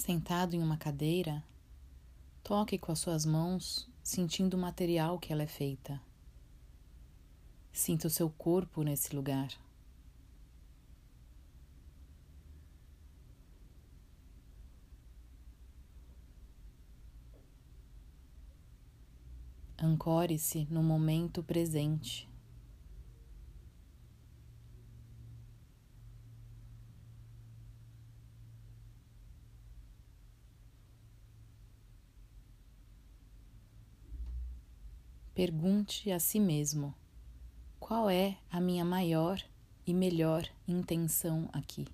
Sentado em uma cadeira, toque com as suas mãos, sentindo o material que ela é feita. Sinta o seu corpo nesse lugar. Ancore-se no momento presente. Pergunte a si mesmo: qual é a minha maior e melhor intenção aqui?